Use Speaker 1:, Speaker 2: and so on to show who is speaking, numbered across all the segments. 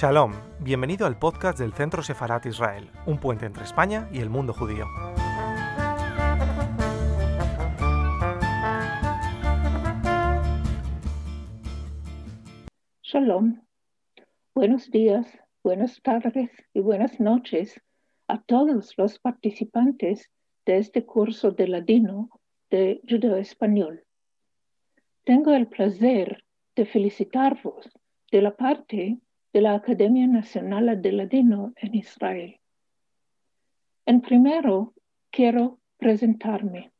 Speaker 1: Shalom, bienvenido al podcast del Centro Sefarat Israel, un puente entre España y el mundo judío.
Speaker 2: Shalom. Buenos días, buenas tardes y buenas noches a todos los participantes de este curso de ladino de judeo español. Tengo el placer de felicitarvos de la parte de la Academia Nacional de Ladino en Israel. En primero, quiero presentarme.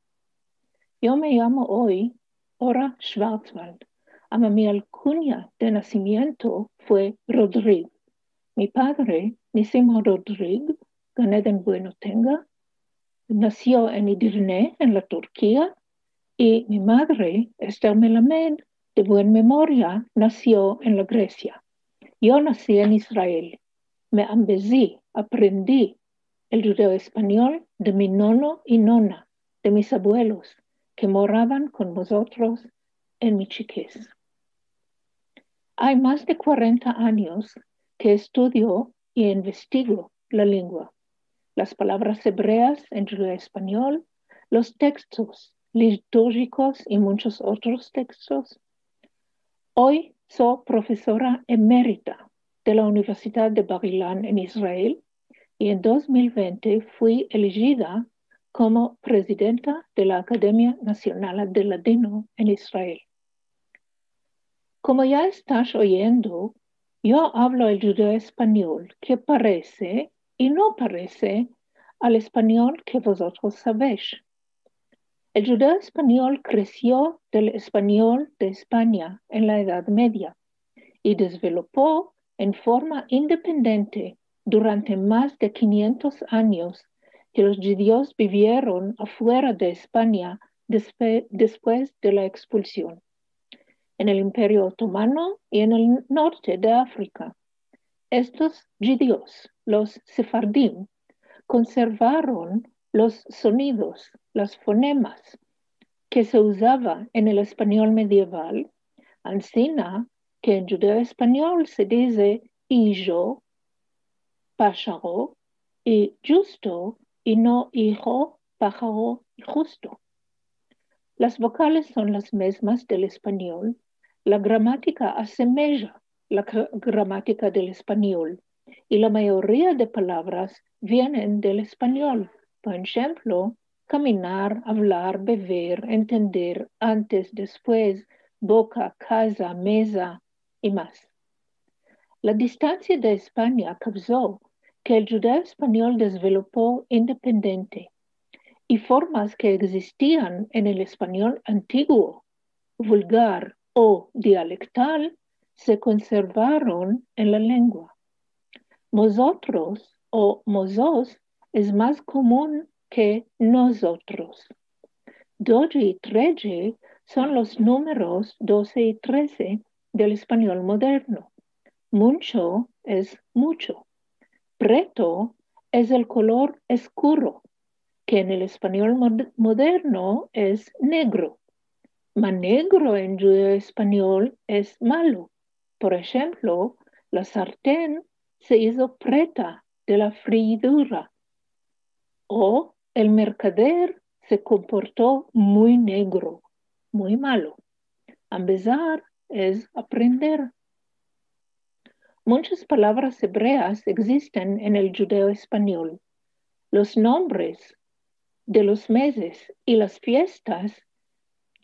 Speaker 2: Yo me llamo hoy Ora Schwarzwald. A mi alcunia de nacimiento fue Rodrigo. Mi padre, Nisimo Rodrigo, Ganeden Bueno Tenga, nació en Edirne, en la Turquía, y mi madre, Esther Melamed, de buena memoria, nació en la Grecia. Yo nací en Israel. Me ambezí, aprendí el judeo español de mi nono y nona, de mis abuelos, que moraban con nosotros en mi chiquez. Hay más de 40 años que estudio y investigo la lengua, las palabras hebreas en judeo español, los textos litúrgicos y muchos otros textos. Hoy soy profesora emérita de la Universidad de bar en Israel y en 2020 fui elegida como presidenta de la Academia Nacional de Ladino en Israel. Como ya estás oyendo, yo hablo el judeo español que parece y no parece al español que vosotros sabéis. El judeo español creció del español de España en la Edad Media y desarrolló en forma independiente durante más de 500 años que los judíos vivieron afuera de España después de la expulsión, en el Imperio Otomano y en el norte de África. Estos judíos, los sefardim, conservaron los sonidos, los fonemas que se usaba en el español medieval, ansina que en judeo español se dice hijo, pájaro y justo y no hijo, pájaro y justo. Las vocales son las mismas del español. La gramática asemeja la gramática del español y la mayoría de palabras vienen del español. Por ejemplo, caminar, hablar, beber, entender, antes, después, boca, casa, mesa y más. La distancia de España causó que el judeo español desarrolló independiente y formas que existían en el español antiguo, vulgar o dialectal se conservaron en la lengua. Nosotros o mozos es más común que nosotros. Doce y trece son los números 12 y 13 del español moderno. Mucho es mucho. Preto es el color oscuro, que en el español moderno es negro. Ma negro en judeo español es malo. Por ejemplo, la sartén se hizo preta de la freidura. O el mercader se comportó muy negro, muy malo. Empezar es aprender. Muchas palabras hebreas existen en el judeo español. Los nombres de los meses y las fiestas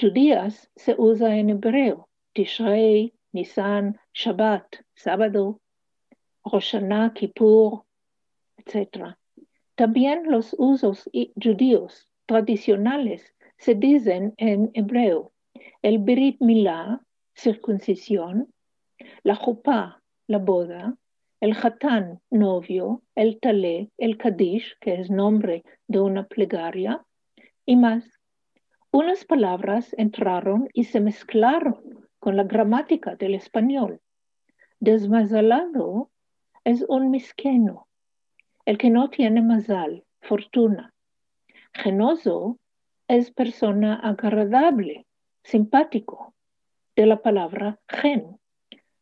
Speaker 2: judías se usan en hebreo. Tishrei, Nisan, Shabbat, sábado, Rosh Hashanah, Kippur, etc. También los usos judíos tradicionales se dicen en hebreo. El Brit Milá, circuncisión, la Jupá, la boda, el Hatán, novio, el Talé, el Kadish, que es nombre de una plegaria, y más. Unas palabras entraron y se mezclaron con la gramática del español. Desmazalado es un misqueno, el que no tiene mazal, fortuna. Genoso es persona agradable, simpático, de la palabra gen.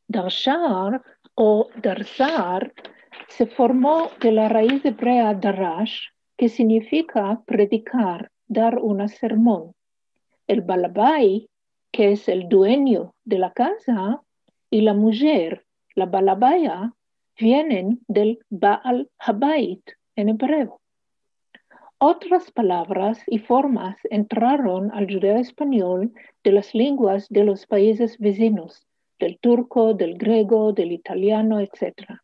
Speaker 2: Darshar o darzar se formó de la raíz hebrea darash, que significa predicar, dar una sermón. El balabai, que es el dueño de la casa, y la mujer, la balabaya, vienen del Baal Habait en hebreo. Otras palabras y formas entraron al judeo español de las lenguas de los países vecinos, del turco, del griego, del italiano, etc.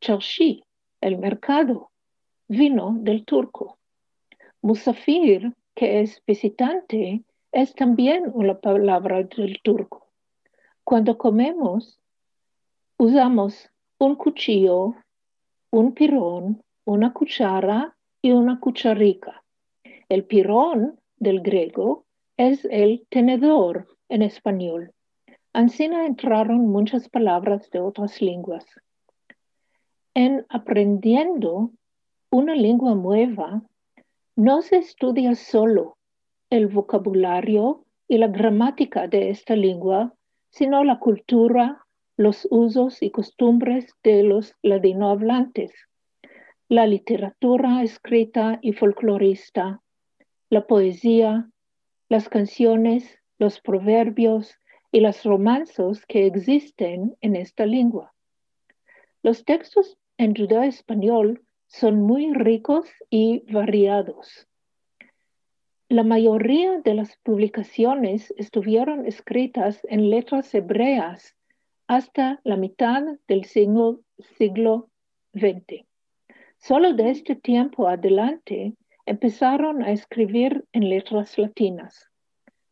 Speaker 2: Charshi, el mercado, vino del turco. Musafir, que es visitante, es también una palabra del turco. Cuando comemos, usamos un cuchillo, un pirón, una cuchara y una cucharica. El pirón del griego es el tenedor en español. Ancina entraron muchas palabras de otras lenguas. En aprendiendo una lengua nueva, no se estudia solo el vocabulario y la gramática de esta lengua, sino la cultura, los usos y costumbres de los ladinohablantes la literatura escrita y folclorista, la poesía, las canciones, los proverbios y los romanzos que existen en esta lengua. Los textos en judeo español son muy ricos y variados. La mayoría de las publicaciones estuvieron escritas en letras hebreas hasta la mitad del siglo, siglo XX. Solo de este tiempo adelante empezaron a escribir en letras latinas.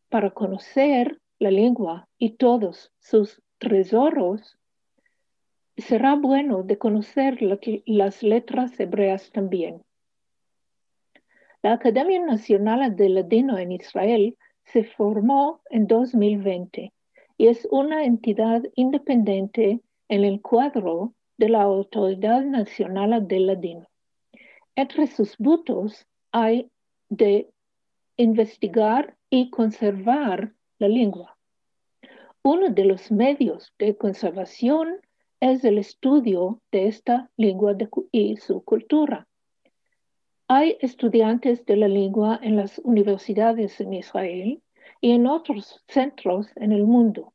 Speaker 2: Para conocer la lengua y todos sus tesoros, será bueno de conocer las letras hebreas también. La Academia Nacional de Ladino en Israel se formó en 2020 y es una entidad independiente en el cuadro de la Autoridad Nacional del Ladino. Entre sus votos hay de investigar y conservar la lengua. Uno de los medios de conservación es el estudio de esta lengua y su cultura. Hay estudiantes de la lengua en las universidades en Israel y en otros centros en el mundo.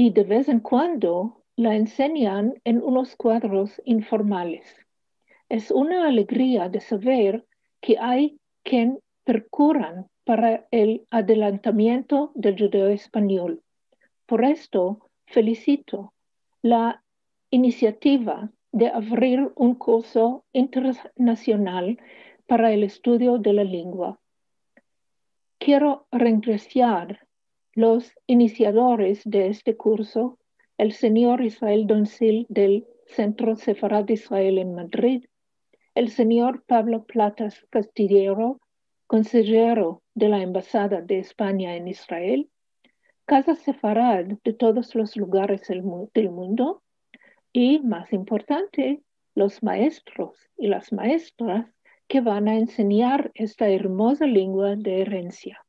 Speaker 2: Y de vez en cuando la enseñan en unos cuadros informales. Es una alegría de saber que hay quien percuran para el adelantamiento del judeo español. Por esto felicito la iniciativa de abrir un curso internacional para el estudio de la lengua. Quiero regresar los iniciadores de este curso el señor Israel Doncil del Centro Sefarad de Israel en Madrid, el señor Pablo Platas Castillero, consejero de la Embajada de España en Israel, Casa Sefarad de todos los lugares del mundo y, más importante, los maestros y las maestras que van a enseñar esta hermosa lengua de herencia.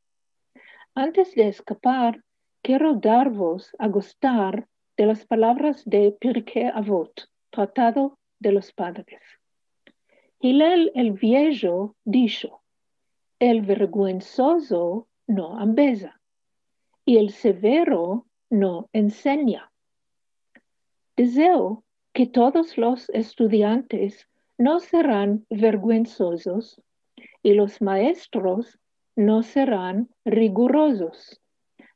Speaker 2: Antes de escapar, quiero daros a gustar de las palabras de Pirkei Avot, Tratado de los Padres. Hillel el Viejo dijo, el vergüenzoso no ambeza y el severo no enseña. Deseo que todos los estudiantes no serán vergüenzosos y los maestros no serán rigurosos.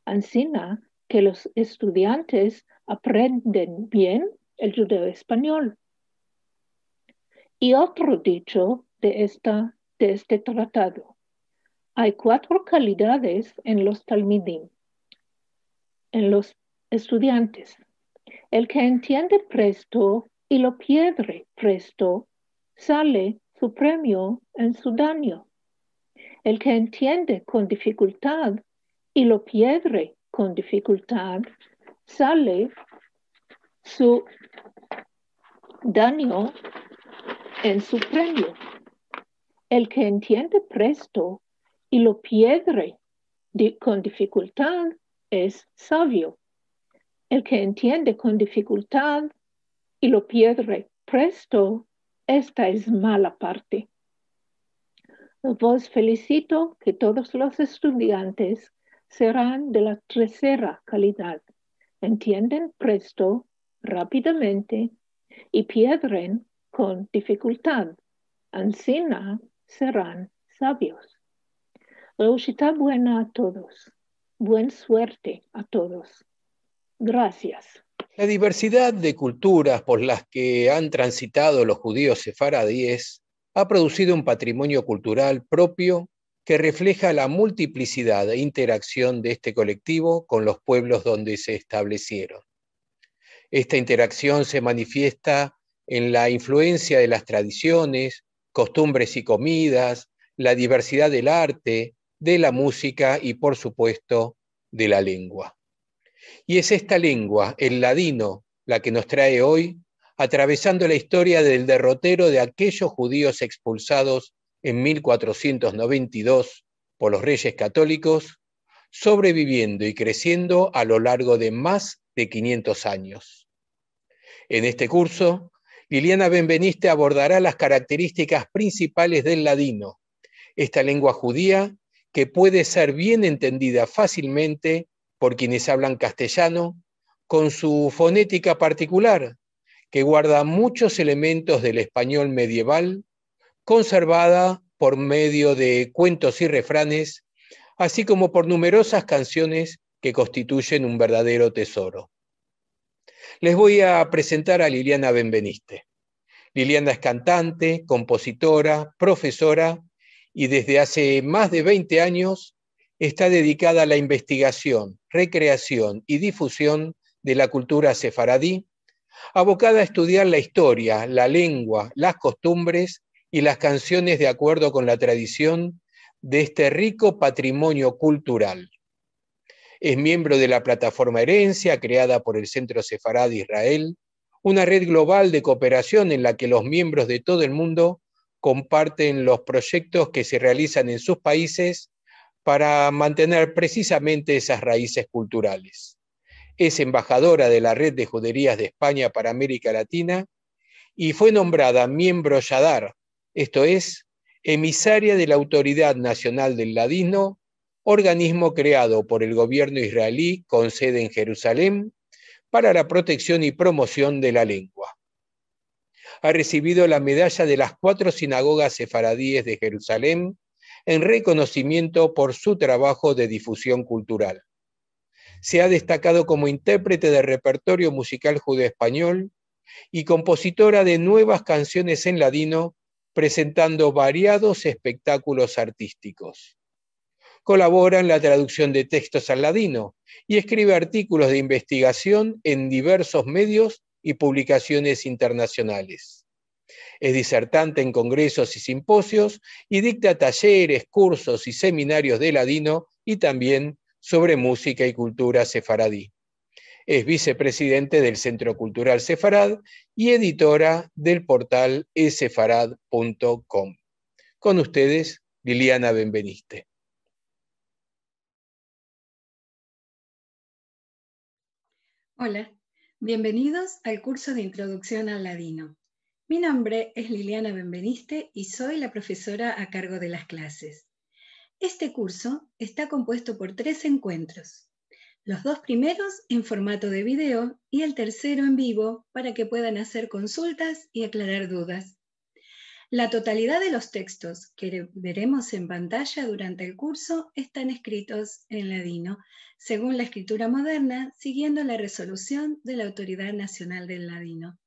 Speaker 2: Ansina que los estudiantes aprenden bien el judeo español. Y otro dicho de, esta, de este tratado. Hay cuatro calidades en los talmidim, en los estudiantes. El que entiende presto y lo pierde presto, sale su premio en su daño. El que entiende con dificultad y lo pierde con dificultad, sale su daño en su premio. El que entiende presto y lo pierde con dificultad es sabio. El que entiende con dificultad y lo pierde presto, esta es mala parte. Vos felicito que todos los estudiantes serán de la tercera calidad. Entienden presto, rápidamente y pierden con dificultad. Ancina serán sabios. Rosita buena a todos. Buen suerte a todos. Gracias.
Speaker 3: La diversidad de culturas por las que han transitado los judíos sefaradíes ha producido un patrimonio cultural propio que refleja la multiplicidad e interacción de este colectivo con los pueblos donde se establecieron. Esta interacción se manifiesta en la influencia de las tradiciones, costumbres y comidas, la diversidad del arte, de la música y, por supuesto, de la lengua. Y es esta lengua, el ladino, la que nos trae hoy atravesando la historia del derrotero de aquellos judíos expulsados en 1492 por los reyes católicos, sobreviviendo y creciendo a lo largo de más de 500 años. En este curso, Liliana Benveniste abordará las características principales del ladino, esta lengua judía que puede ser bien entendida fácilmente por quienes hablan castellano, con su fonética particular, que guarda muchos elementos del español medieval, conservada por medio de cuentos y refranes, así como por numerosas canciones que constituyen un verdadero tesoro. Les voy a presentar a Liliana Benveniste. Liliana es cantante, compositora, profesora y desde hace más de 20 años está dedicada a la investigación, recreación y difusión de la cultura sefaradí abocada a estudiar la historia, la lengua, las costumbres y las canciones de acuerdo con la tradición de este rico patrimonio cultural. Es miembro de la plataforma Herencia, creada por el Centro Sefarad de Israel, una red global de cooperación en la que los miembros de todo el mundo comparten los proyectos que se realizan en sus países para mantener precisamente esas raíces culturales. Es embajadora de la Red de Juderías de España para América Latina y fue nombrada miembro Yadar, esto es, emisaria de la Autoridad Nacional del Ladino, organismo creado por el gobierno israelí con sede en Jerusalén para la protección y promoción de la lengua. Ha recibido la medalla de las cuatro sinagogas sefaradíes de Jerusalén en reconocimiento por su trabajo de difusión cultural se ha destacado como intérprete de repertorio musical judeo-español y compositora de nuevas canciones en ladino, presentando variados espectáculos artísticos. Colabora en la traducción de textos al ladino y escribe artículos de investigación en diversos medios y publicaciones internacionales. Es disertante en congresos y simposios y dicta talleres, cursos y seminarios de ladino y también sobre música y cultura sefaradí. Es vicepresidente del Centro Cultural Sefarad y editora del portal esefarad.com. Con ustedes, Liliana Benveniste.
Speaker 4: Hola, bienvenidos al curso de Introducción al Ladino. Mi nombre es Liliana Benveniste y soy la profesora a cargo de las clases. Este curso está compuesto por tres encuentros, los dos primeros en formato de video y el tercero en vivo para que puedan hacer consultas y aclarar dudas. La totalidad de los textos que veremos en pantalla durante el curso están escritos en ladino, según la escritura moderna, siguiendo la resolución de la Autoridad Nacional del Ladino.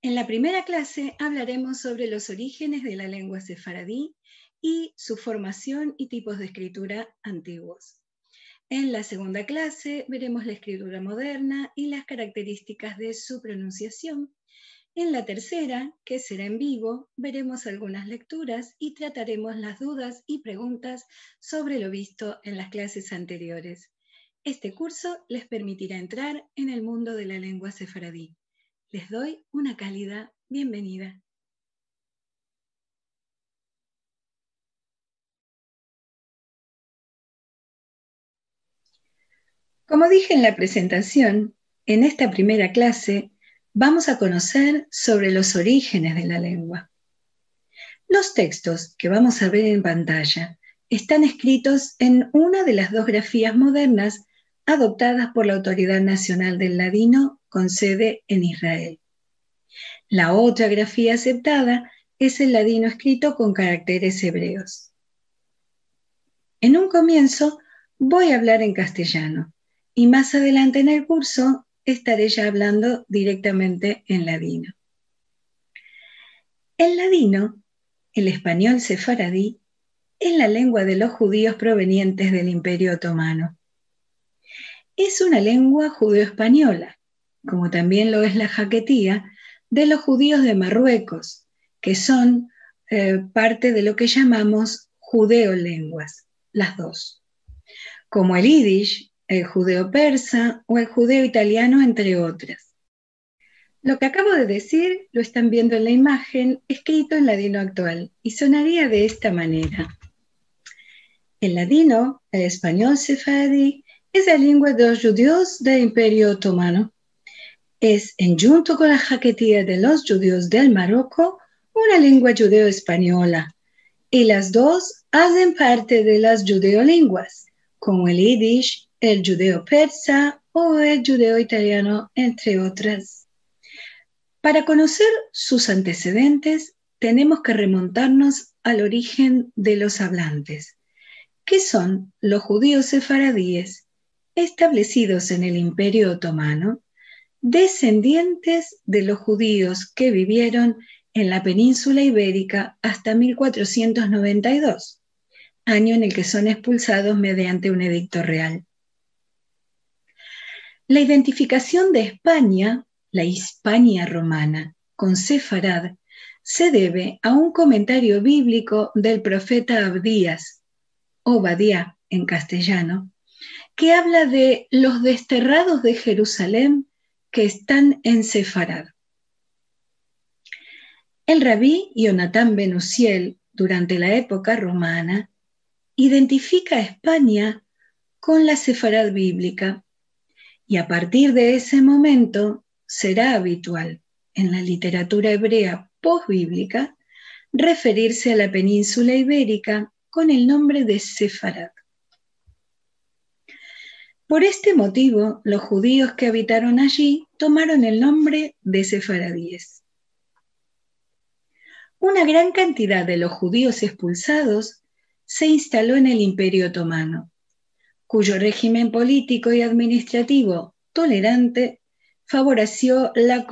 Speaker 4: En la primera clase hablaremos sobre los orígenes de la lengua sefaradí y su formación y tipos de escritura antiguos. En la segunda clase veremos la escritura moderna y las características de su pronunciación. En la tercera, que será en vivo, veremos algunas lecturas y trataremos las dudas y preguntas sobre lo visto en las clases anteriores. Este curso les permitirá entrar en el mundo de la lengua sefaradí. Les doy una cálida bienvenida. Como dije en la presentación, en esta primera clase vamos a conocer sobre los orígenes de la lengua. Los textos que vamos a ver en pantalla están escritos en una de las dos grafías modernas adoptadas por la Autoridad Nacional del Ladino con sede en Israel. La otra grafía aceptada es el ladino escrito con caracteres hebreos. En un comienzo voy a hablar en castellano y más adelante en el curso estaré ya hablando directamente en ladino. El ladino, el español sefaradí, es la lengua de los judíos provenientes del Imperio Otomano. Es una lengua judeo-española, como también lo es la jaquetía, de los judíos de Marruecos, que son eh, parte de lo que llamamos judeo-lenguas, las dos, como el yiddish, el judeo-persa o el judeo-italiano, entre otras. Lo que acabo de decir lo están viendo en la imagen escrito en ladino actual y sonaría de esta manera. El ladino, el español sefardí, es la lengua de los judíos del Imperio Otomano. Es, en junto con la jaquetía de los judíos del Marroco, una lengua judeo-española, y las dos hacen parte de las judeolenguas, como el yiddish, el judeo-persa o el judeo-italiano, entre otras. Para conocer sus antecedentes, tenemos que remontarnos al origen de los hablantes, que son los judíos sefaradíes establecidos en el Imperio Otomano, descendientes de los judíos que vivieron en la península ibérica hasta 1492, año en el que son expulsados mediante un edicto real. La identificación de España, la Hispania romana, con Sefarad, se debe a un comentario bíblico del profeta Abdías, Obadiah en castellano, que habla de los desterrados de Jerusalén que están en Sefarad. El rabí Jonathan Benusiel, durante la época romana, identifica a España con la Sefarad bíblica y a partir de ese momento será habitual en la literatura hebrea postbíblica referirse a la península ibérica con el nombre de Sefarad. Por este motivo, los judíos que habitaron allí tomaron el nombre de sefaradíes. Una gran cantidad de los judíos expulsados se instaló en el Imperio Otomano, cuyo régimen político y administrativo tolerante favoreció la,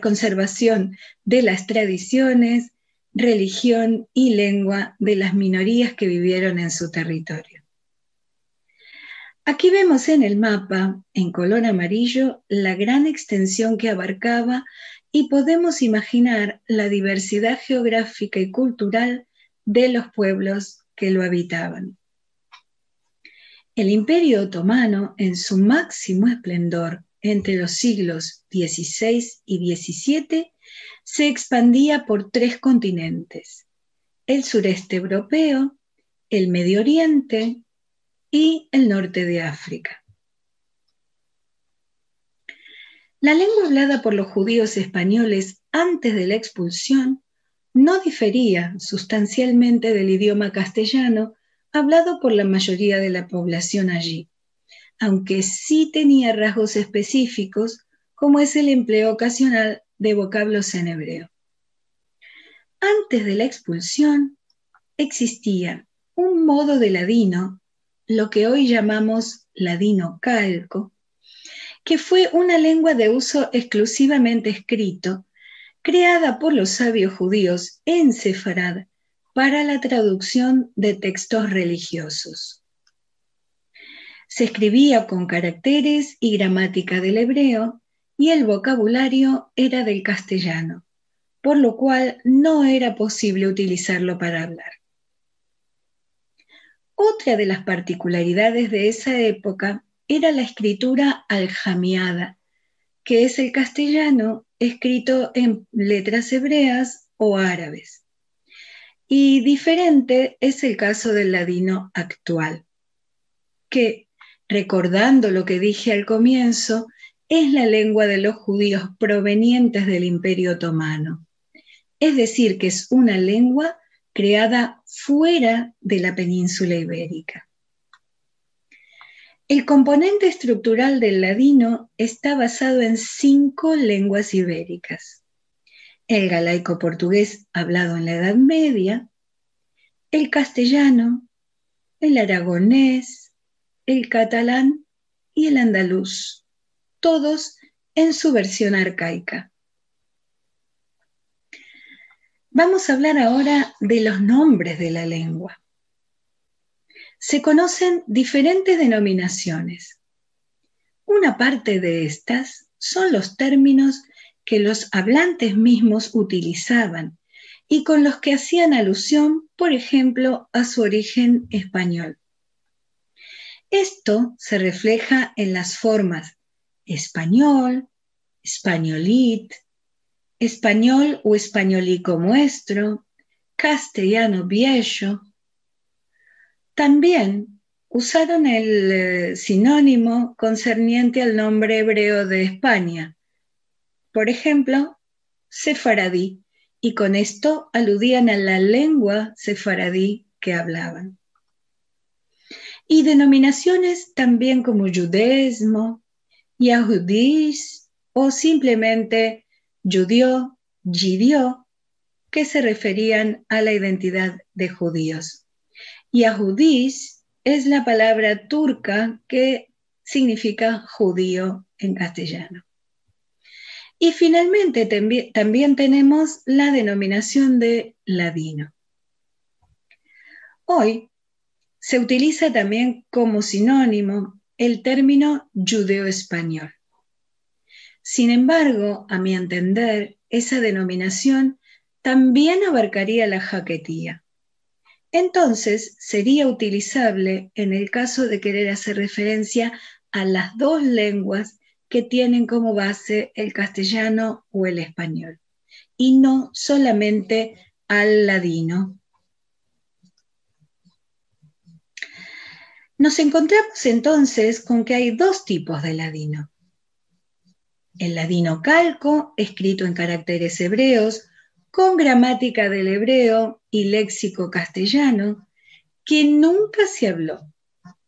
Speaker 4: conservación de las tradiciones, religión y lengua de las minorías que vivieron en su territorio. Aquí vemos en el mapa, en color amarillo, la gran extensión que abarcaba y podemos imaginar la diversidad geográfica y cultural de los pueblos que lo habitaban. El imperio otomano, en su máximo esplendor entre los siglos XVI y XVII, se expandía por tres continentes, el sureste europeo, el Medio Oriente y el norte de África. La lengua hablada por los judíos españoles antes de la expulsión no difería sustancialmente del idioma castellano hablado por la mayoría de la población allí, aunque sí tenía rasgos específicos como es el empleo ocasional de vocablos en hebreo. Antes de la expulsión existía un modo de ladino lo que hoy llamamos ladino calco, que fue una lengua de uso exclusivamente escrito, creada por los sabios judíos en Sefarad para la traducción de textos religiosos. Se escribía con caracteres y gramática del hebreo y el vocabulario era del castellano, por lo cual no era posible utilizarlo para hablar. Otra de las particularidades de esa época era la escritura aljamiada, que es el castellano escrito en letras hebreas o árabes. Y diferente es el caso del ladino actual, que, recordando lo que dije al comienzo, es la lengua de los judíos provenientes del Imperio Otomano. Es decir, que es una lengua creada fuera de la península ibérica. El componente estructural del ladino está basado en cinco lenguas ibéricas. El galaico portugués hablado en la Edad Media, el castellano, el aragonés, el catalán y el andaluz, todos en su versión arcaica. Vamos a hablar ahora de los nombres de la lengua se conocen diferentes denominaciones. Una parte de estas son los términos que los hablantes mismos utilizaban y con los que hacían alusión, por ejemplo, a su origen español. Esto se refleja en las formas español, españolit, español o españolico muestro, castellano viejo, también usaron el eh, sinónimo concerniente al nombre hebreo de España. Por ejemplo, sefaradí, y con esto aludían a la lengua sefaradí que hablaban. Y denominaciones también como judaísmo, yahudís o simplemente judío, jidió, que se referían a la identidad de judíos. Yahudís es la palabra turca que significa judío en castellano. Y finalmente también tenemos la denominación de ladino. Hoy se utiliza también como sinónimo el término judeo-español. Sin embargo, a mi entender, esa denominación también abarcaría la jaquetía entonces sería utilizable en el caso de querer hacer referencia a las dos lenguas que tienen como base el castellano o el español, y no solamente al ladino. Nos encontramos entonces con que hay dos tipos de ladino. El ladino calco, escrito en caracteres hebreos, con gramática del hebreo y léxico castellano, que nunca se habló,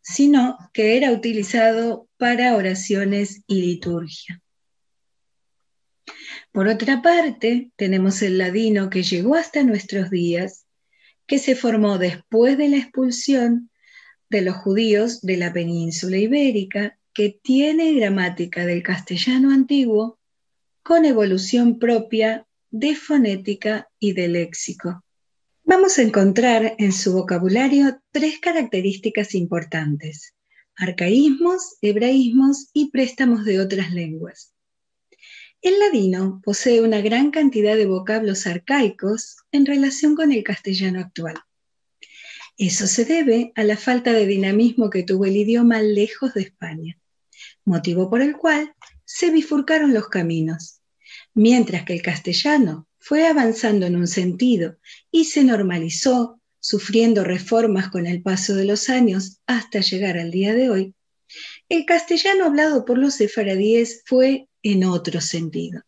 Speaker 4: sino que era utilizado para oraciones y liturgia. Por otra parte, tenemos el ladino que llegó hasta nuestros días, que se formó después de la expulsión de los judíos de la península ibérica, que tiene gramática del castellano antiguo con evolución propia de fonética y de léxico. Vamos a encontrar en su vocabulario tres características importantes, arcaísmos, hebraísmos y préstamos de otras lenguas. El ladino posee una gran cantidad de vocablos arcaicos en relación con el castellano actual. Eso se debe a la falta de dinamismo que tuvo el idioma lejos de España, motivo por el cual se bifurcaron los caminos mientras que el castellano fue avanzando en un sentido y se normalizó, sufriendo reformas con el paso de los años hasta llegar al día de hoy, el castellano hablado por los sefaradíes fue en otro sentido.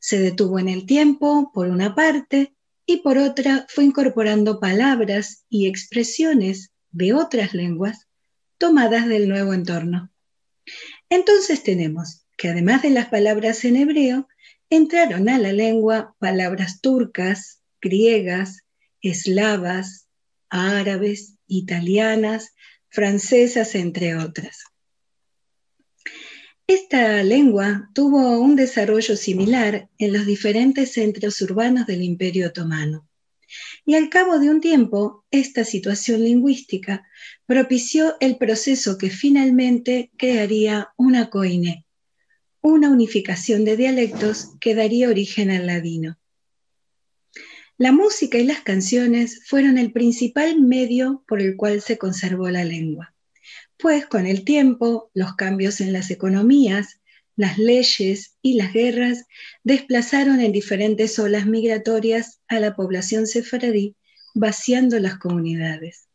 Speaker 4: Se detuvo en el tiempo, por una parte, y por otra fue incorporando palabras y expresiones de otras lenguas tomadas del nuevo entorno. Entonces tenemos que además de las palabras en hebreo, entraron a la lengua palabras turcas, griegas, eslavas, árabes, italianas, francesas, entre otras. Esta lengua tuvo un desarrollo similar en los diferentes centros urbanos del Imperio Otomano. Y al cabo de un tiempo, esta situación lingüística propició el proceso que finalmente crearía una coine, una unificación de dialectos que daría origen al ladino. La música y las canciones fueron el principal medio por el cual se conservó la lengua, pues con el tiempo los cambios en las economías, las leyes y las guerras desplazaron en diferentes olas migratorias a la población sefaradí, vaciando las comunidades.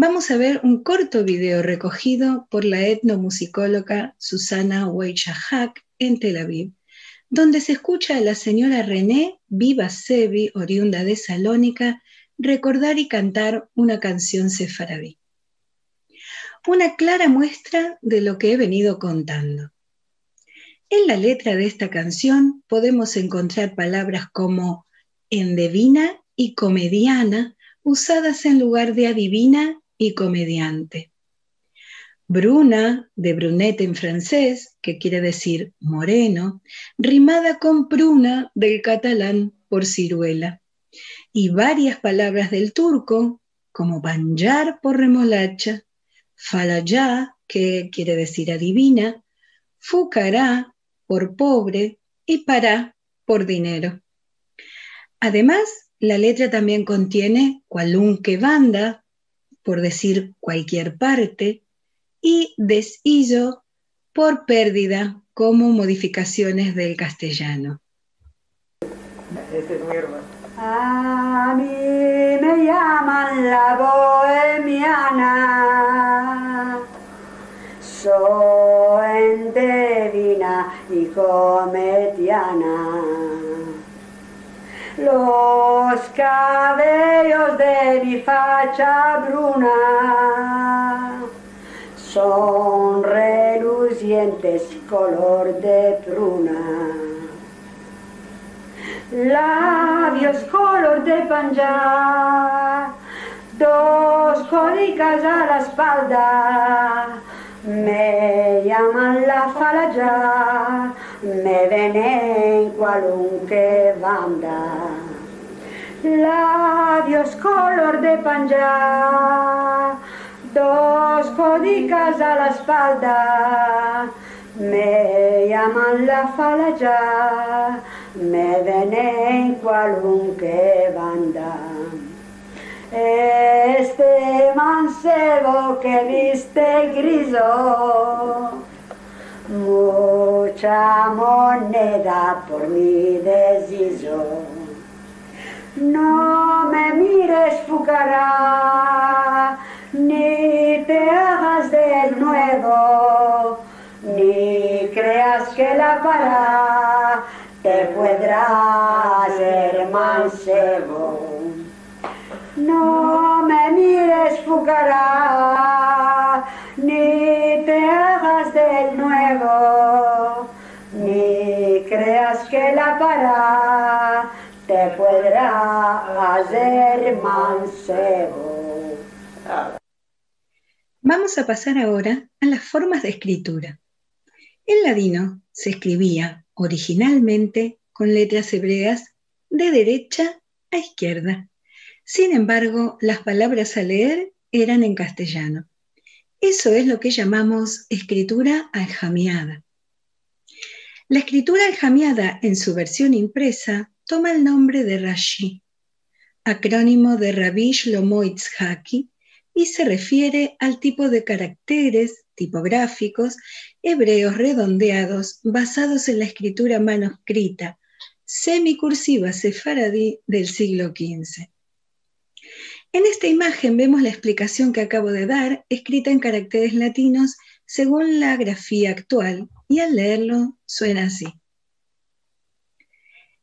Speaker 4: Vamos a ver un corto video recogido por la etnomusicóloga Susana Weichahak en Tel Aviv, donde se escucha a la señora René Viva-Sevi, oriunda de Salónica, recordar y cantar una canción sefaradí. Una clara muestra de lo que he venido contando. En la letra de esta canción podemos encontrar palabras como endevina y comediana usadas en lugar de adivina y comediante. Bruna, de brunette en francés, que quiere decir moreno, rimada con pruna del catalán por ciruela. Y varias palabras del turco, como banjar por remolacha, falayá, que quiere decir adivina, fucará por pobre y pará por dinero. Además, la letra también contiene cualunque banda, por decir cualquier parte, y desillo por pérdida como modificaciones del castellano.
Speaker 5: Este es A mí me llaman la bohemiana, soy divina y cometiana. Los cabellos de mi facha bruna. Son relucientes color de pruna. Labios color de panja, dos cólicas a la espalda, me llaman la falaya, me ven en cualunque banda. Labios color de panja, dos codicas a la espalda, me llaman la falaya, me ven en cualunque banda. Este mancebo que viste griso, mucha moneda por mi deshizo. No me mires, fugará, ni te hagas de nuevo, ni creas que la para te podrá hacer mancebo. No me mires, fugará, ni te hagas de nuevo, ni creas que la para te podrá hacer mancebo.
Speaker 4: Vamos a pasar ahora a las formas de escritura. El ladino se escribía originalmente con letras hebreas de derecha a izquierda. Sin embargo, las palabras a leer eran en castellano. Eso es lo que llamamos escritura aljamiada. La escritura aljamiada en su versión impresa toma el nombre de Rashi, acrónimo de Rabbi Shlomo Itzhaki, y se refiere al tipo de caracteres tipográficos hebreos redondeados basados en la escritura manuscrita semicursiva sefaradí del siglo XV. En esta imagen vemos la explicación que acabo de dar, escrita en caracteres latinos según la grafía actual, y al leerlo suena así.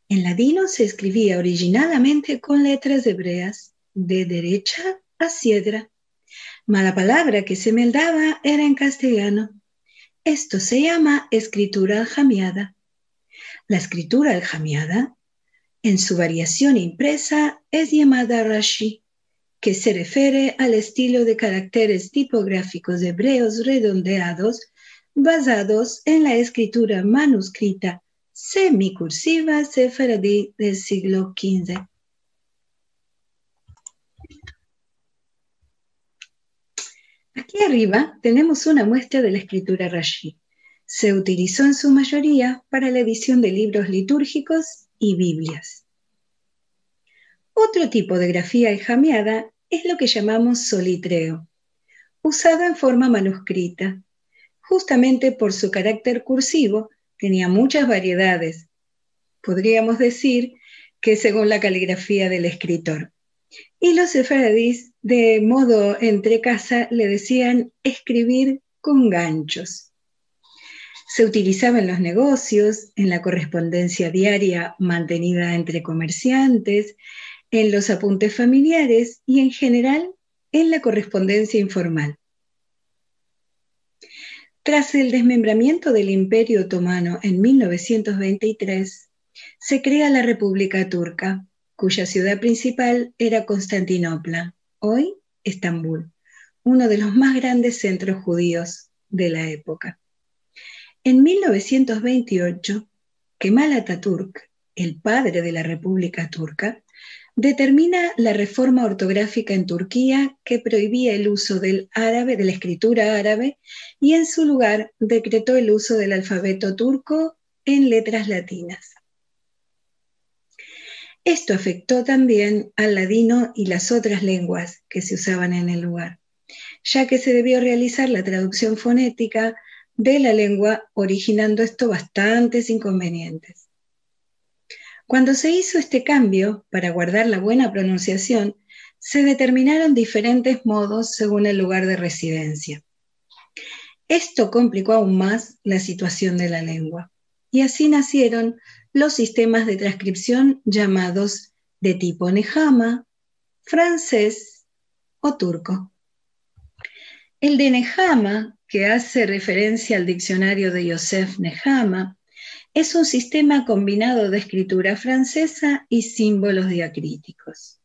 Speaker 4: En ladino se escribía originalmente con letras hebreas de derecha a siedra Mala palabra que se me daba era en castellano. Esto se llama escritura aljamiada. La escritura aljamiada, en su variación impresa, es llamada Rashi, que se refiere al estilo de caracteres tipográficos hebreos redondeados basados en la escritura manuscrita semicursiva sefaradí del siglo XV. Aquí arriba tenemos una muestra de la escritura Rashi. Se utilizó en su mayoría para la edición de libros litúrgicos y Biblias. Otro tipo de grafía enjameada es lo que llamamos solitreo, usado en forma manuscrita. Justamente por su carácter cursivo, tenía muchas variedades. Podríamos decir que según la caligrafía del escritor. Y los sefaradís de modo entre casa le decían escribir con ganchos. Se utilizaba en los negocios, en la correspondencia diaria mantenida entre comerciantes, en los apuntes familiares y en general en la correspondencia informal. Tras el desmembramiento del Imperio Otomano en 1923, se crea la República Turca, cuya ciudad principal era Constantinopla, hoy Estambul, uno de los más grandes centros judíos de la época. En 1928, Kemal Atatürk, el padre de la República Turca, determina la reforma ortográfica en Turquía que prohibía el uso del árabe, de la escritura árabe, y en su lugar decretó el uso del alfabeto turco en letras latinas. Esto afectó también al ladino y las otras lenguas que se usaban en el lugar, ya que se debió realizar la traducción fonética de la lengua, originando esto bastantes inconvenientes. Cuando se hizo este cambio, para guardar la buena pronunciación, se determinaron diferentes modos según el lugar de residencia. Esto complicó aún más la situación de la lengua, y así nacieron los sistemas de transcripción llamados de tipo Nehama, francés o turco. El de Nehama, que hace referencia al diccionario de Joseph Nehama, es un sistema combinado de escritura francesa y símbolos diacríticos.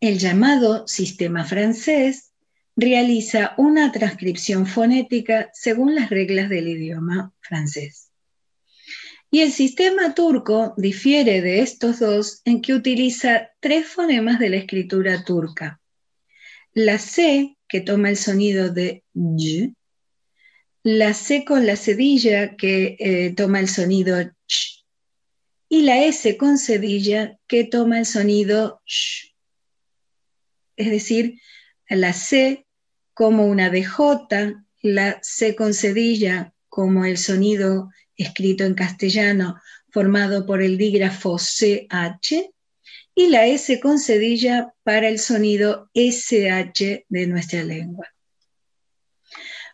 Speaker 4: El llamado sistema francés realiza una transcripción fonética según las reglas del idioma francés. Y el sistema turco difiere de estos dos en que utiliza tres fonemas de la escritura turca. La C, que toma el sonido de y, la C con la cedilla que eh, toma el sonido ch y la S con cedilla que toma el sonido sh. Es decir, la C como una DJ, la C con cedilla como el sonido escrito en castellano formado por el dígrafo CH y la S con cedilla para el sonido SH de nuestra lengua.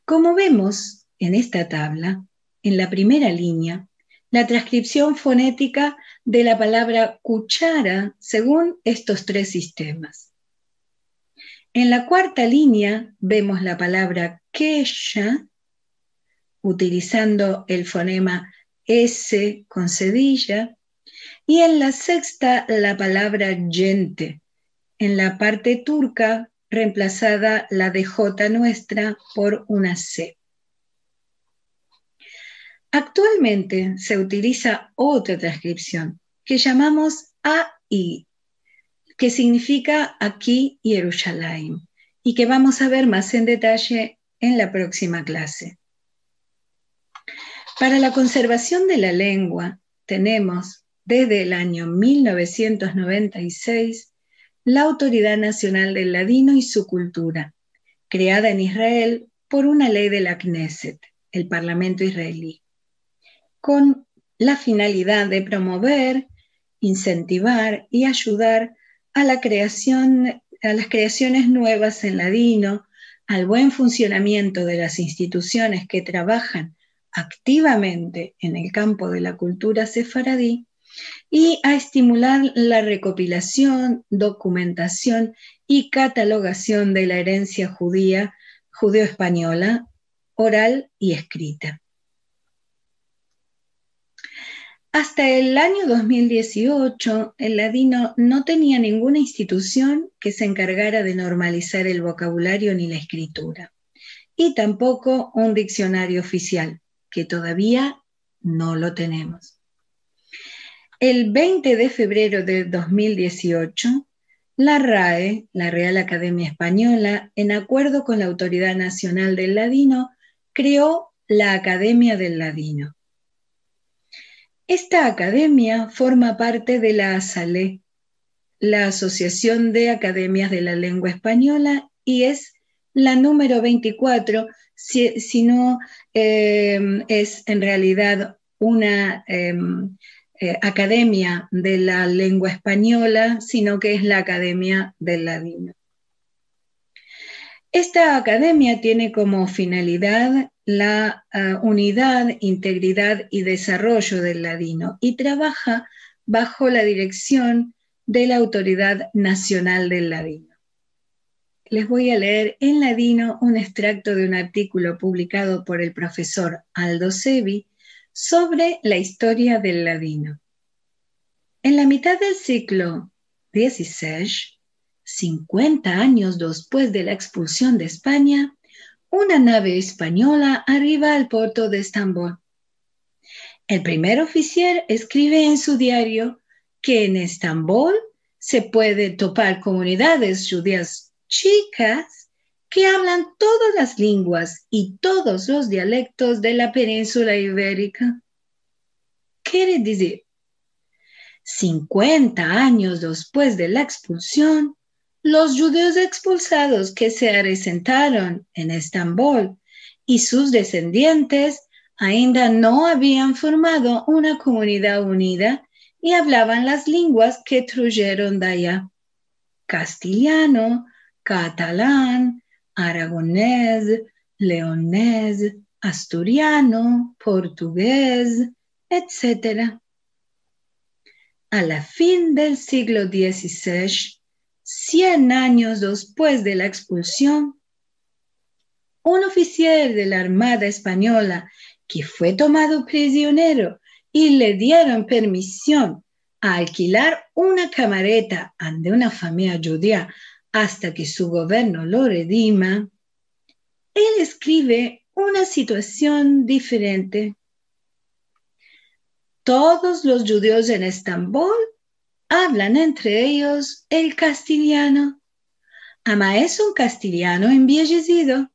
Speaker 4: Como vemos, en esta tabla, en la primera línea, la transcripción fonética de la palabra cuchara según estos tres sistemas. En la cuarta línea vemos la palabra queya, utilizando el fonema S con cedilla, y en la sexta la palabra gente, en la parte turca reemplazada la de J nuestra por una C. Actualmente se utiliza otra transcripción que llamamos AI, que significa aquí Jerusalén, y que vamos a ver más en detalle en la próxima clase. Para la conservación de la lengua tenemos desde el año 1996 la Autoridad Nacional del Ladino y su Cultura, creada en Israel por una ley de la Knesset, el Parlamento israelí con la finalidad de promover, incentivar y ayudar a la creación, a las creaciones nuevas en ladino, al buen funcionamiento de las instituciones que trabajan activamente en el campo de la cultura sefaradí y a estimular la recopilación, documentación y catalogación de la herencia judía, judeo-española, oral y escrita. Hasta el año 2018, el ladino no tenía ninguna institución que se encargara de normalizar el vocabulario ni la escritura, y tampoco un diccionario oficial, que todavía no lo tenemos. El 20 de febrero de 2018, la RAE, la Real Academia Española, en acuerdo con la Autoridad Nacional del Ladino, creó la Academia del Ladino. Esta academia forma parte de la ASALE, la Asociación de Academias de la Lengua Española, y es la número 24, si, no em, es en realidad una, em, eh, academia de la lengua española, sino que es la Academia del Ladino. Esta academia tiene como finalidad la ah, unidad, integridad y desarrollo del ladino y trabaja bajo la dirección de la Autoridad Nacional del Ladino. Les voy a leer en ladino un extracto de un artículo publicado por el profesor Aldo Sevi sobre la historia del ladino. En la mitad del siglo XVI, 50 años después de la expulsión de España, una nave española arriba al puerto de Estambul. El primer oficial escribe en su diario que en Estambul se puede topar comunidades judías chicas que hablan todas las lenguas y todos los dialectos de la península ibérica. Quiere decir, 50 años después de la expulsión, los judíos expulsados que se asentaron en Estambul y sus descendientes ainda no habían formado una comunidad unida y hablaban las lenguas que truyeron de allá. Castellano, catalán, aragonés, leonés, asturiano, portugués, etc. A la fin del siglo XVI, 100 años después de la expulsión, un oficial de la Armada Española que fue tomado prisionero y le dieron permisión a alquilar una camareta ante una familia judía hasta que su gobierno lo redima, él escribe una situación diferente. Todos los judíos en Estambul hablan entre ellos el castellano. Ama es un castellano embellecido.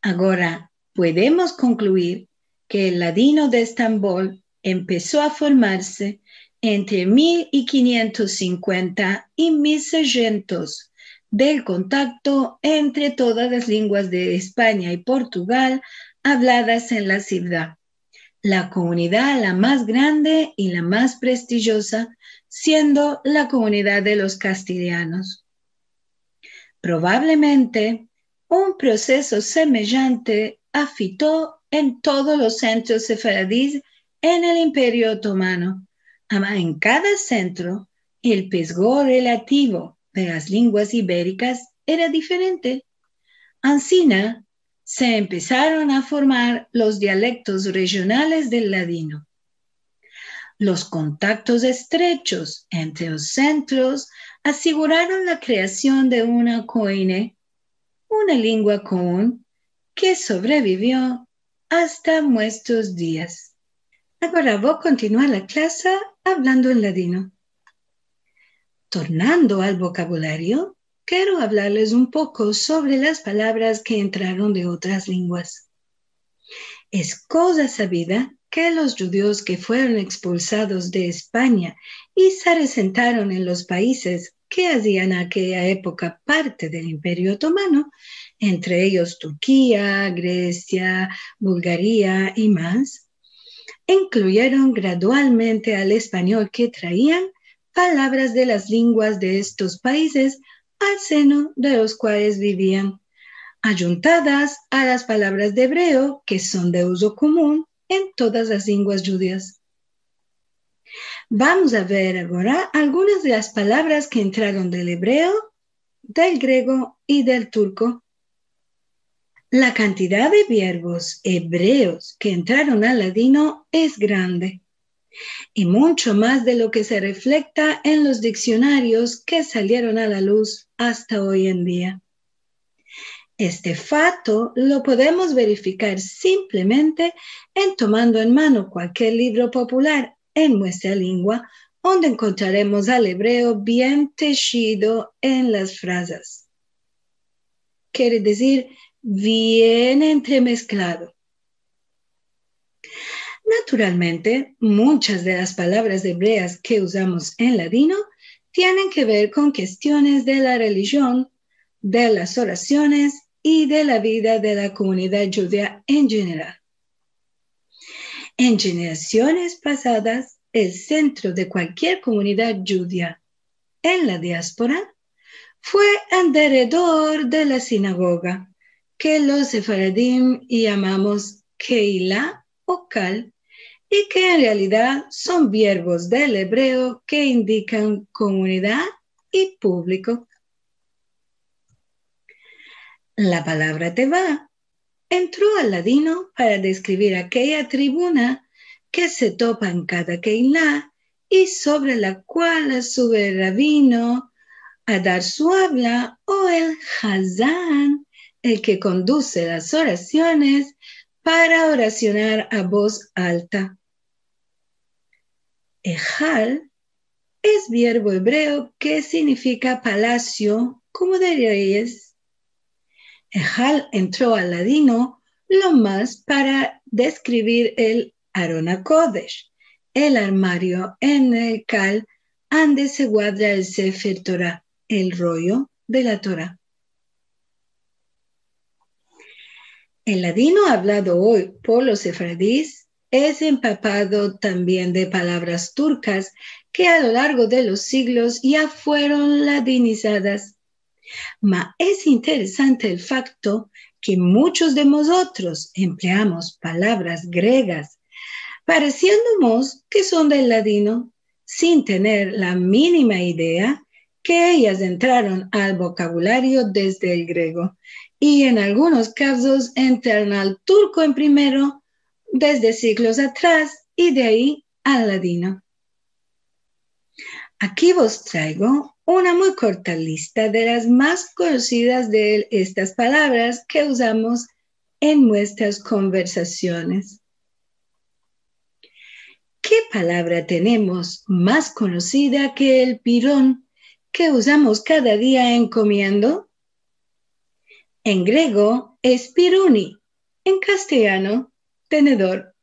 Speaker 4: Ahora podemos concluir que el ladino de Estambul empezó a formarse entre 1550 y 1600 del contacto entre todas las lenguas de España y Portugal habladas en la ciudad la comunidad la más grande y la más prestigiosa, siendo la comunidad de los castellanos. Probablemente un proceso semejante afitó en todos los centros sefaradíes en el Imperio Otomano. En cada centro, el peso relativo de las lenguas ibéricas era diferente. Ancina, se empezaron a formar los dialectos regionales del ladino. Los contactos estrechos entre los centros aseguraron la creación de una coine, una lengua común que sobrevivió hasta nuestros días. Ahora voy a continuar la clase hablando en ladino. Tornando al vocabulario, quiero hablarles un poco sobre las palabras que entraron de otras lenguas. Es cosa sabida que los judíos que fueron expulsados de España y se asentaron en los países que hacían aquella época parte del Imperio Otomano, entre ellos Turquía, Grecia, Bulgaria y más, incluyeron gradualmente al español que traían palabras de las lenguas de estos países al seno de los cuales vivían, ayuntadas a las palabras de hebreo que son de uso común en todas las lenguas judías. Vamos a ver ahora algunas de las palabras que entraron del hebreo, del griego y del turco. La cantidad de verbos hebreos que entraron al ladino es grande y mucho más de lo que se refleja en los diccionarios que salieron a la luz hasta hoy en día. Este fato lo podemos verificar simplemente en tomando en mano cualquier libro popular en nuestra lengua, donde encontraremos al hebreo bien tejido en las frases. Quiere decir bien entremezclado. Naturalmente, muchas de las palabras hebreas que usamos en ladino tienen que ver con cuestiones de la religión, de las oraciones y de la vida de la comunidad judía en general. En generaciones pasadas, el centro de cualquier comunidad judía en la diáspora fue alrededor de la sinagoga, que los sefaradim llamamos Keilah o Kal, y que en realidad son verbos del hebreo que indican comunidad y público. La palabra Teba entró al ladino para describir aquella tribuna que se topa en cada Keilah y sobre la cual sube el rabino a dar su habla o el Hazán, el que conduce las oraciones para oracionar a voz alta. Ejal es verbo hebreo que significa palacio como de. Ejal entró al ladino lo más para describir el Arona Kodesh, el armario en el cual ande se guarda el Sefer Torah, el rollo de la Torah. El ladino hablado hoy por los sefardíes es empapado también de palabras turcas que a lo largo de los siglos ya fueron ladinizadas. Ma es interesante el facto que muchos de nosotros empleamos palabras griegas, pareciéndonos que son del ladino, sin tener la mínima idea que ellas entraron al vocabulario desde el griego y en algunos casos entran al turco en primero desde siglos atrás y de ahí al ladino. Aquí vos traigo una muy corta lista de las más conocidas de estas palabras que usamos en nuestras conversaciones. ¿Qué palabra tenemos más conocida que el pirón que usamos cada día en comiendo? En griego es piruni, en castellano tenedor.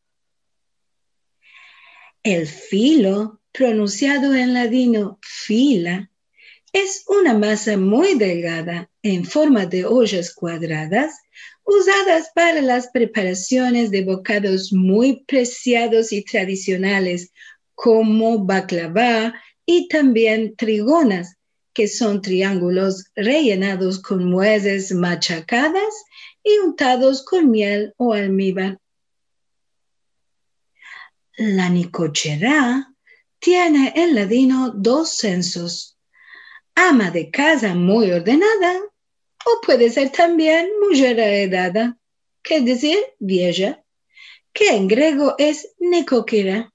Speaker 4: El filo, pronunciado en ladino fila, es una masa muy delgada en forma de ollas cuadradas usadas para las preparaciones de bocados muy preciados y tradicionales como baklava y también trigonas, que son triángulos rellenados con mueces machacadas y untados con miel o almíbar. La nicochera tiene en ladino dos censos, ama de casa muy ordenada o puede ser también mujer heredada, que es decir, vieja, que en griego es nicoquera.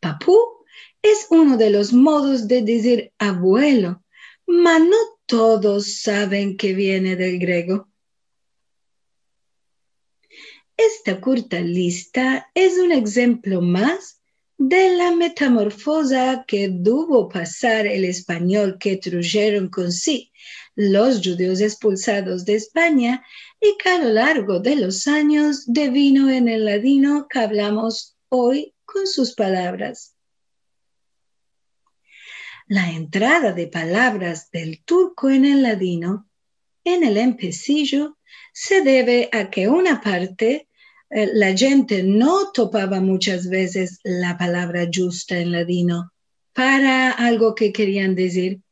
Speaker 4: Papú es uno de los modos de decir abuelo, mas no todos saben que viene del griego. Esta corta lista es un ejemplo más de la metamorfosa que tuvo pasar el español que trajeron con sí los judíos expulsados de España y que a lo largo de los años devino en el ladino que hablamos hoy con sus palabras. La entrada de palabras del turco en el ladino en el empecillo se debe a que una parte eh, la gente no topaba muchas veces la palabra justa en ladino para algo que querían decir.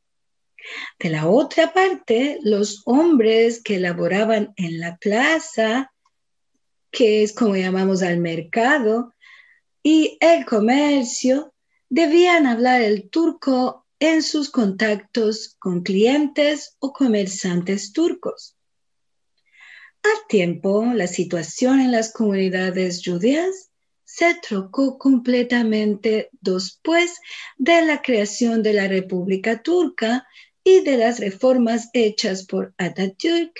Speaker 4: De la otra parte, los hombres que laboraban en la plaza, que es como llamamos al mercado, y el comercio, debían hablar el turco en sus contactos con clientes o comerciantes turcos. Al tiempo, la situación en las comunidades judías se trocó completamente después de la creación de la República Turca y de las reformas hechas por Atatürk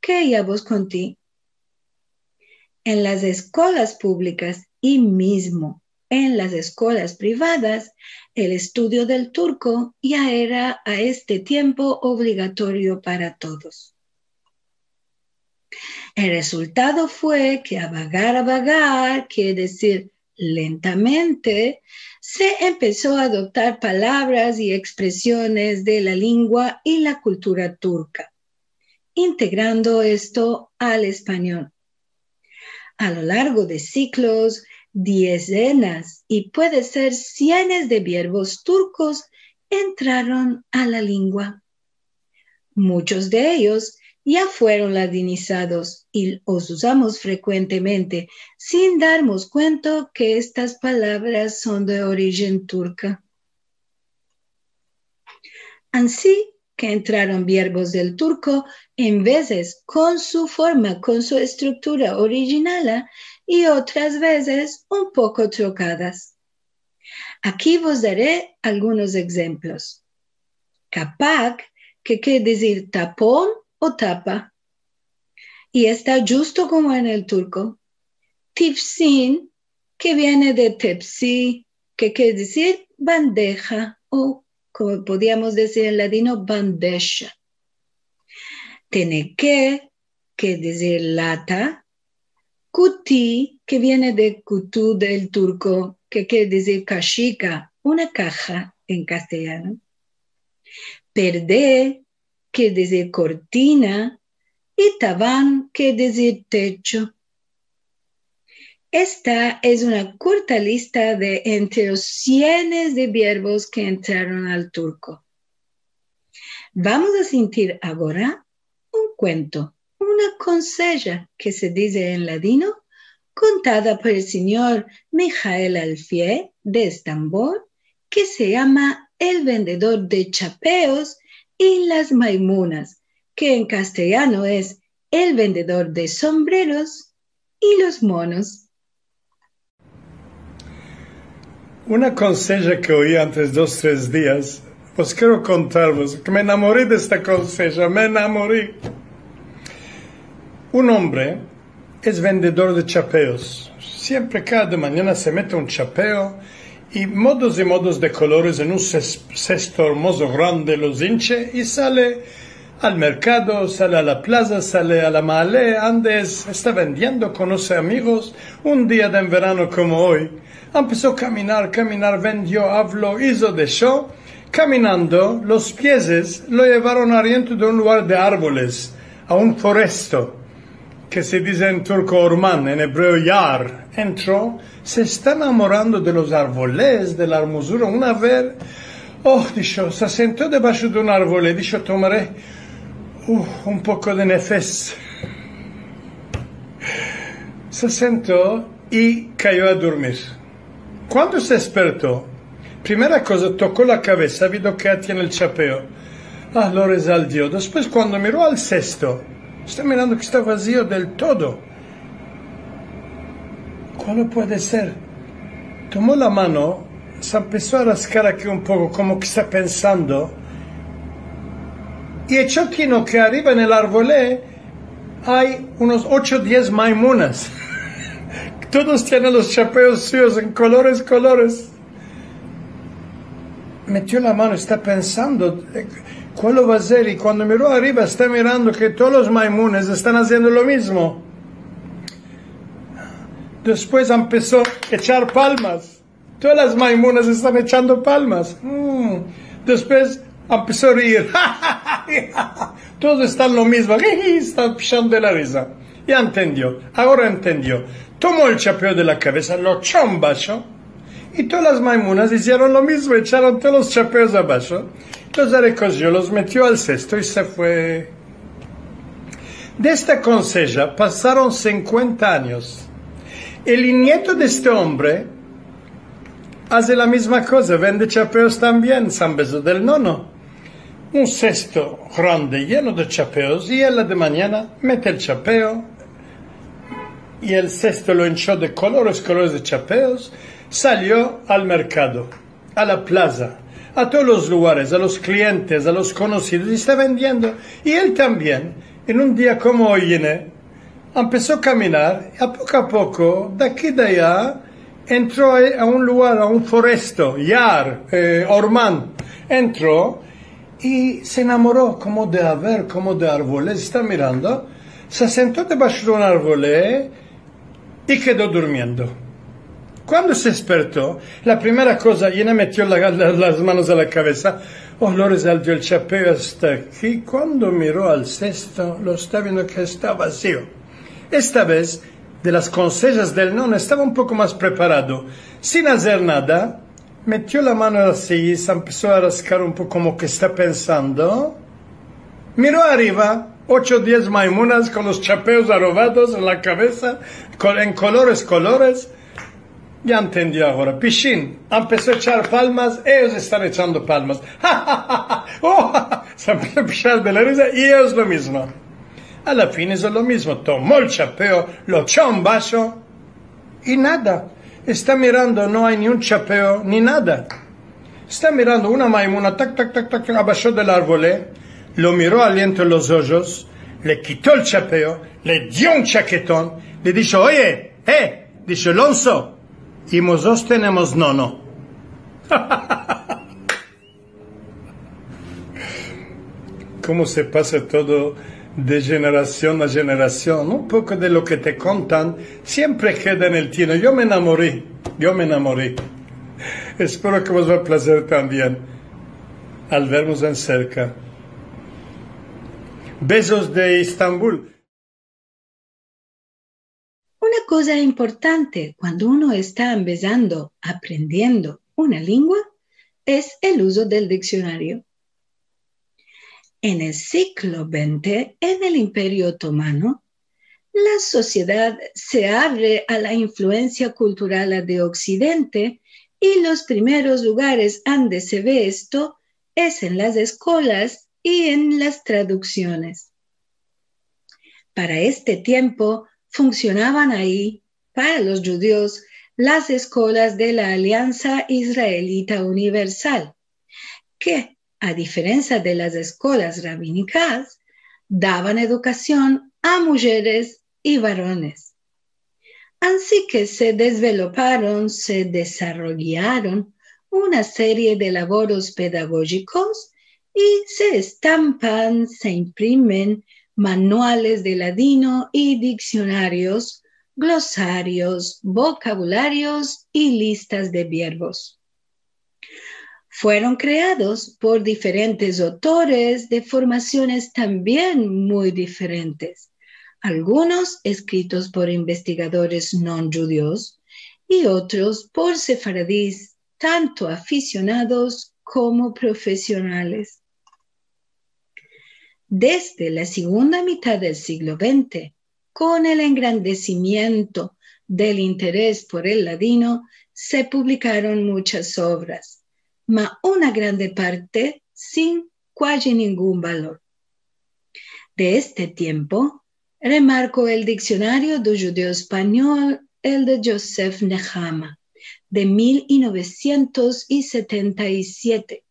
Speaker 4: que ya vos conté. En las escuelas públicas y mismo en las escuelas privadas, el estudio del turco ya era a este tiempo obligatorio para todos. El resultado fue que a vagar, a vagar, quiere decir lentamente, se empezó a adoptar palabras y expresiones de la lengua y la cultura turca, integrando esto al español. a lo largo de ciclos, decenas y puede ser cientos de verbos turcos entraron a la lengua. Muchos de ellos ya fueron latinizados y los usamos frecuentemente sin darnos cuenta que estas palabras son de origen turca. Así que entraron verbos del turco en veces con su forma, con su estructura original y otras veces un poco trocadas. Aquí vos daré algunos ejemplos. Kapak, que quiere decir tapón o tapa, y está justo como en el turco. Tifsin, que viene de tepsi, que quiere decir bandeja o, como podríamos decir en ladino, bandeja. Teneque, que decir lata, Kuti, que viene de kutu del turco, que quiere decir kashika, una caja en castellano. Perde, que decir cortina, y tabán, que decir techo. Esta es una corta lista de entre los cientos de verbos que entraron al turco. Vamos a sentir ahora un cuento una consella que se dice en ladino, contada por el señor Mijael Alfier de Estambul, que se llama El vendedor de chapeos y las maimunas, que en castellano es El vendedor de sombreros y los monos.
Speaker 6: Una consella que oí antes dos, tres días, pues quiero contaros que me enamoré de esta consella, me enamoré. Un hombre es vendedor de chapeos. Siempre cada mañana se mete un chapeo y modos y modos de colores en un cesto hermoso grande los hinche y sale al mercado, sale a la plaza, sale a la male, andes, está vendiendo, conoce amigos. Un día de verano como hoy, empezó a caminar, caminar, vendió, habló, hizo de show. Caminando, los pies lo llevaron arriento de un lugar de árboles, a un foresto que se dice en turco orman, en hebreo yar, entró, se está enamorando de los árboles, de la hermosura. Una vez, oh, dijo, se sentó debajo de un árbol dijo, tomaré uh, un poco de nefes. Se sentó y cayó a dormir. Cuando se despertó, primera cosa, tocó la cabeza, vio que tiene el chapeo. Ah, lo resaldió. Después, cuando miró al cesto, Está mirando que está vacío del todo. ¿Cuál puede ser? Tomó la mano, se empezó a rascar aquí un poco, como que está pensando. Y echó tino que arriba en el árbolé hay unos 8 o 10 maimunas. Todos tienen los chapeos suyos en colores, colores. Metió la mano, está pensando ¿Cuál va a? Y cuando miró arriba está mirando que todos los maimunes están haciendo lo mismo. Después empezó a echar palmas. Todas las maimunas están echando palmas. Mm. Después empezó a reír. Todos están lo mismo. Están pisando de la risa. Ya entendió. Ahora entendió. Tomó el chapeo de la cabeza, lo abajo. Y todas las maimunas hicieron lo mismo. Echaron todos los chapeos abajo. Los recogió, los metió al cesto y se fue. De esta consella pasaron 50 años. El nieto de este hombre hace la misma cosa, vende chapeos también, San Beso del Nono. Un cesto grande lleno de chapeos y él de mañana mete el chapeo y el cesto lo hinchó de colores, colores de chapeos, salió al mercado, a la plaza a todos los lugares, a los clientes, a los conocidos, y está vendiendo. Y él también, en un día como hoy, empezó a caminar, a poco a poco, de aquí de allá, entró a un lugar, a un foresto, Yar, eh, Orman, entró y se enamoró como de haber, como de árboles, está mirando, se sentó debajo de un árbol y quedó durmiendo. Cuando se despertó, la primera cosa, y metió las manos a la cabeza, oh, lo resaltó el chapeo hasta aquí. Cuando miró al cesto, lo está viendo que está vacío. Esta vez de las consejas del non estaba un poco más preparado. Sin hacer nada, metió la mano así, se empezó a rascar un poco como que está pensando. Miró arriba, ocho o diez maimunas con los chapeos arrobados en la cabeza, en colores, colores. Ya entendió ahora. Pichín empezó a echar palmas, ellos están echando palmas. oh, se empezó a pichar de la risa y ellos lo mismo. A la fin es lo mismo. Tomó el chapeo, lo echó un vaso y nada. Está mirando, no hay ni un chapeo ni nada. Está mirando una maimuna, tac, tac, tac, tac, abajó del árbol, lo miró aliento en los ojos, le quitó el chapeo, le dio un chaquetón, le dijo, oye, eh, dice Alonso, y nosotros tenemos nono. ¿Cómo se pasa todo de generación a generación? Un poco de lo que te contan siempre queda en el tino. Yo me enamoré, yo me enamoré. Espero que os va a placer también al vernos en cerca. Besos de Estambul.
Speaker 4: Cosa importante cuando uno está empezando, aprendiendo una lengua, es el uso del diccionario. En el siglo XX, en el Imperio Otomano, la sociedad se abre a la influencia cultural de Occidente y los primeros lugares donde se ve esto es en las escuelas y en las traducciones. Para este tiempo funcionaban ahí, para los judíos, las escuelas de la Alianza Israelita Universal, que a diferencia de las escuelas rabínicas, daban educación a mujeres y varones. Así que se desarrollaron, se desarrollaron una serie de labores pedagógicos y se estampan, se imprimen manuales de ladino y diccionarios, glosarios, vocabularios y listas de verbos fueron creados por diferentes autores de formaciones también muy diferentes, algunos escritos por investigadores no judíos y otros por sefaradís, tanto aficionados como profesionales. Desde la segunda mitad del siglo XX, con el engrandecimiento del interés por el ladino, se publicaron muchas obras ma una grande parte sin casi ningún valor. De este tiempo, remarco el diccionario de judeo español, el de Joseph Nehama, de 1977,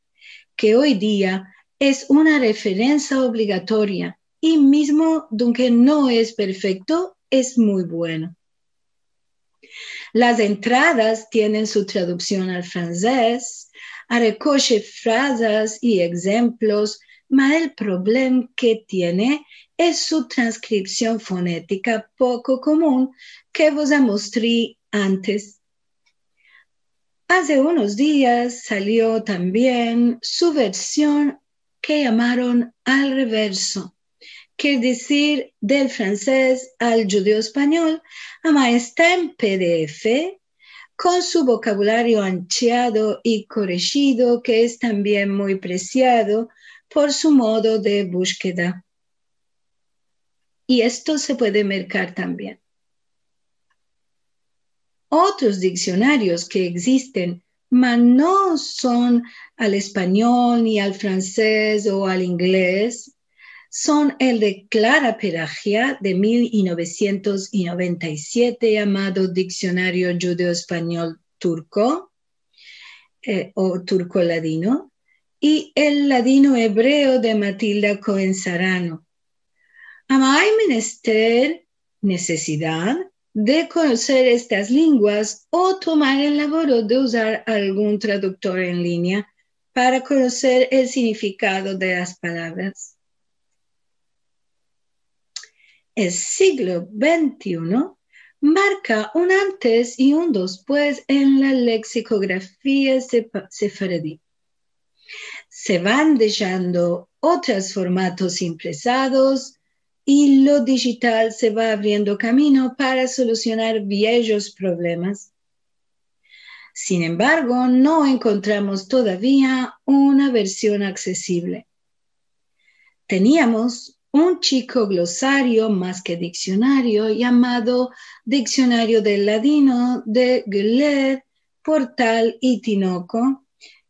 Speaker 4: que hoy día es una referencia obligatoria y mismo, aunque no es perfecto, es muy bueno. Las entradas tienen su traducción al francés, recoge frases y ejemplos, mas el problema que tiene es su transcripción fonética poco común que vos mostré antes. Hace unos días salió también su versión que llamaron al reverso, que decir del francés al judío español, ama está en PDF con su vocabulario ancheado y corregido, que es también muy preciado por su modo de búsqueda. Y esto se puede mercar también. Otros diccionarios que existen, mas no son al español ni al francés o al inglés, son el de Clara Peragia de 1997 llamado Diccionario Judeo-Español Turco eh, o Turco-Ladino y el ladino hebreo de Matilda Cohen Sarano. hay menester necesidad de conocer estas lenguas o tomar el labor de usar algún traductor en línea para conocer el significado de las palabras el siglo XXI marca un antes y un después en la lexicografía sefaradí. Se van dejando otros formatos impresados y lo digital se va abriendo camino para solucionar viejos problemas. Sin embargo, no encontramos todavía una versión accesible. Teníamos un chico glosario más que diccionario llamado Diccionario del Ladino de Gulet, Portal y Tinoco,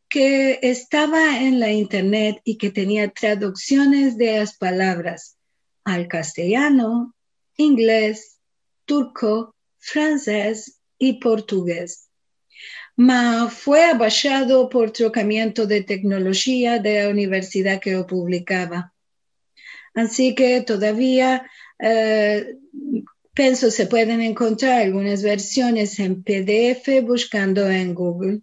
Speaker 4: que estaba en la internet y que tenía traducciones de las palabras al castellano, inglés, turco, francés y portugués. Ma fue abachado por trocamiento de tecnología de la universidad que lo publicaba. Así que todavía eh, pienso se pueden encontrar algunas versiones en PDF buscando en Google.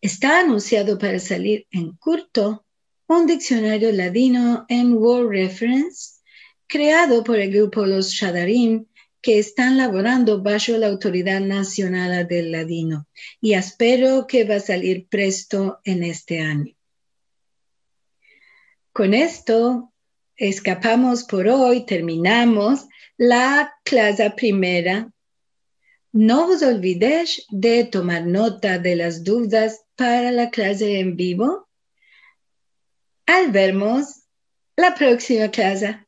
Speaker 4: Está anunciado para salir en curto un diccionario ladino en World Reference creado por el grupo Los Shadarim que están laborando bajo la Autoridad Nacional del Ladino y espero que va a salir presto en este año. Con esto escapamos por hoy, terminamos la clase primera. No os olvidéis de tomar nota de las dudas para la clase en vivo al vernos la próxima clase.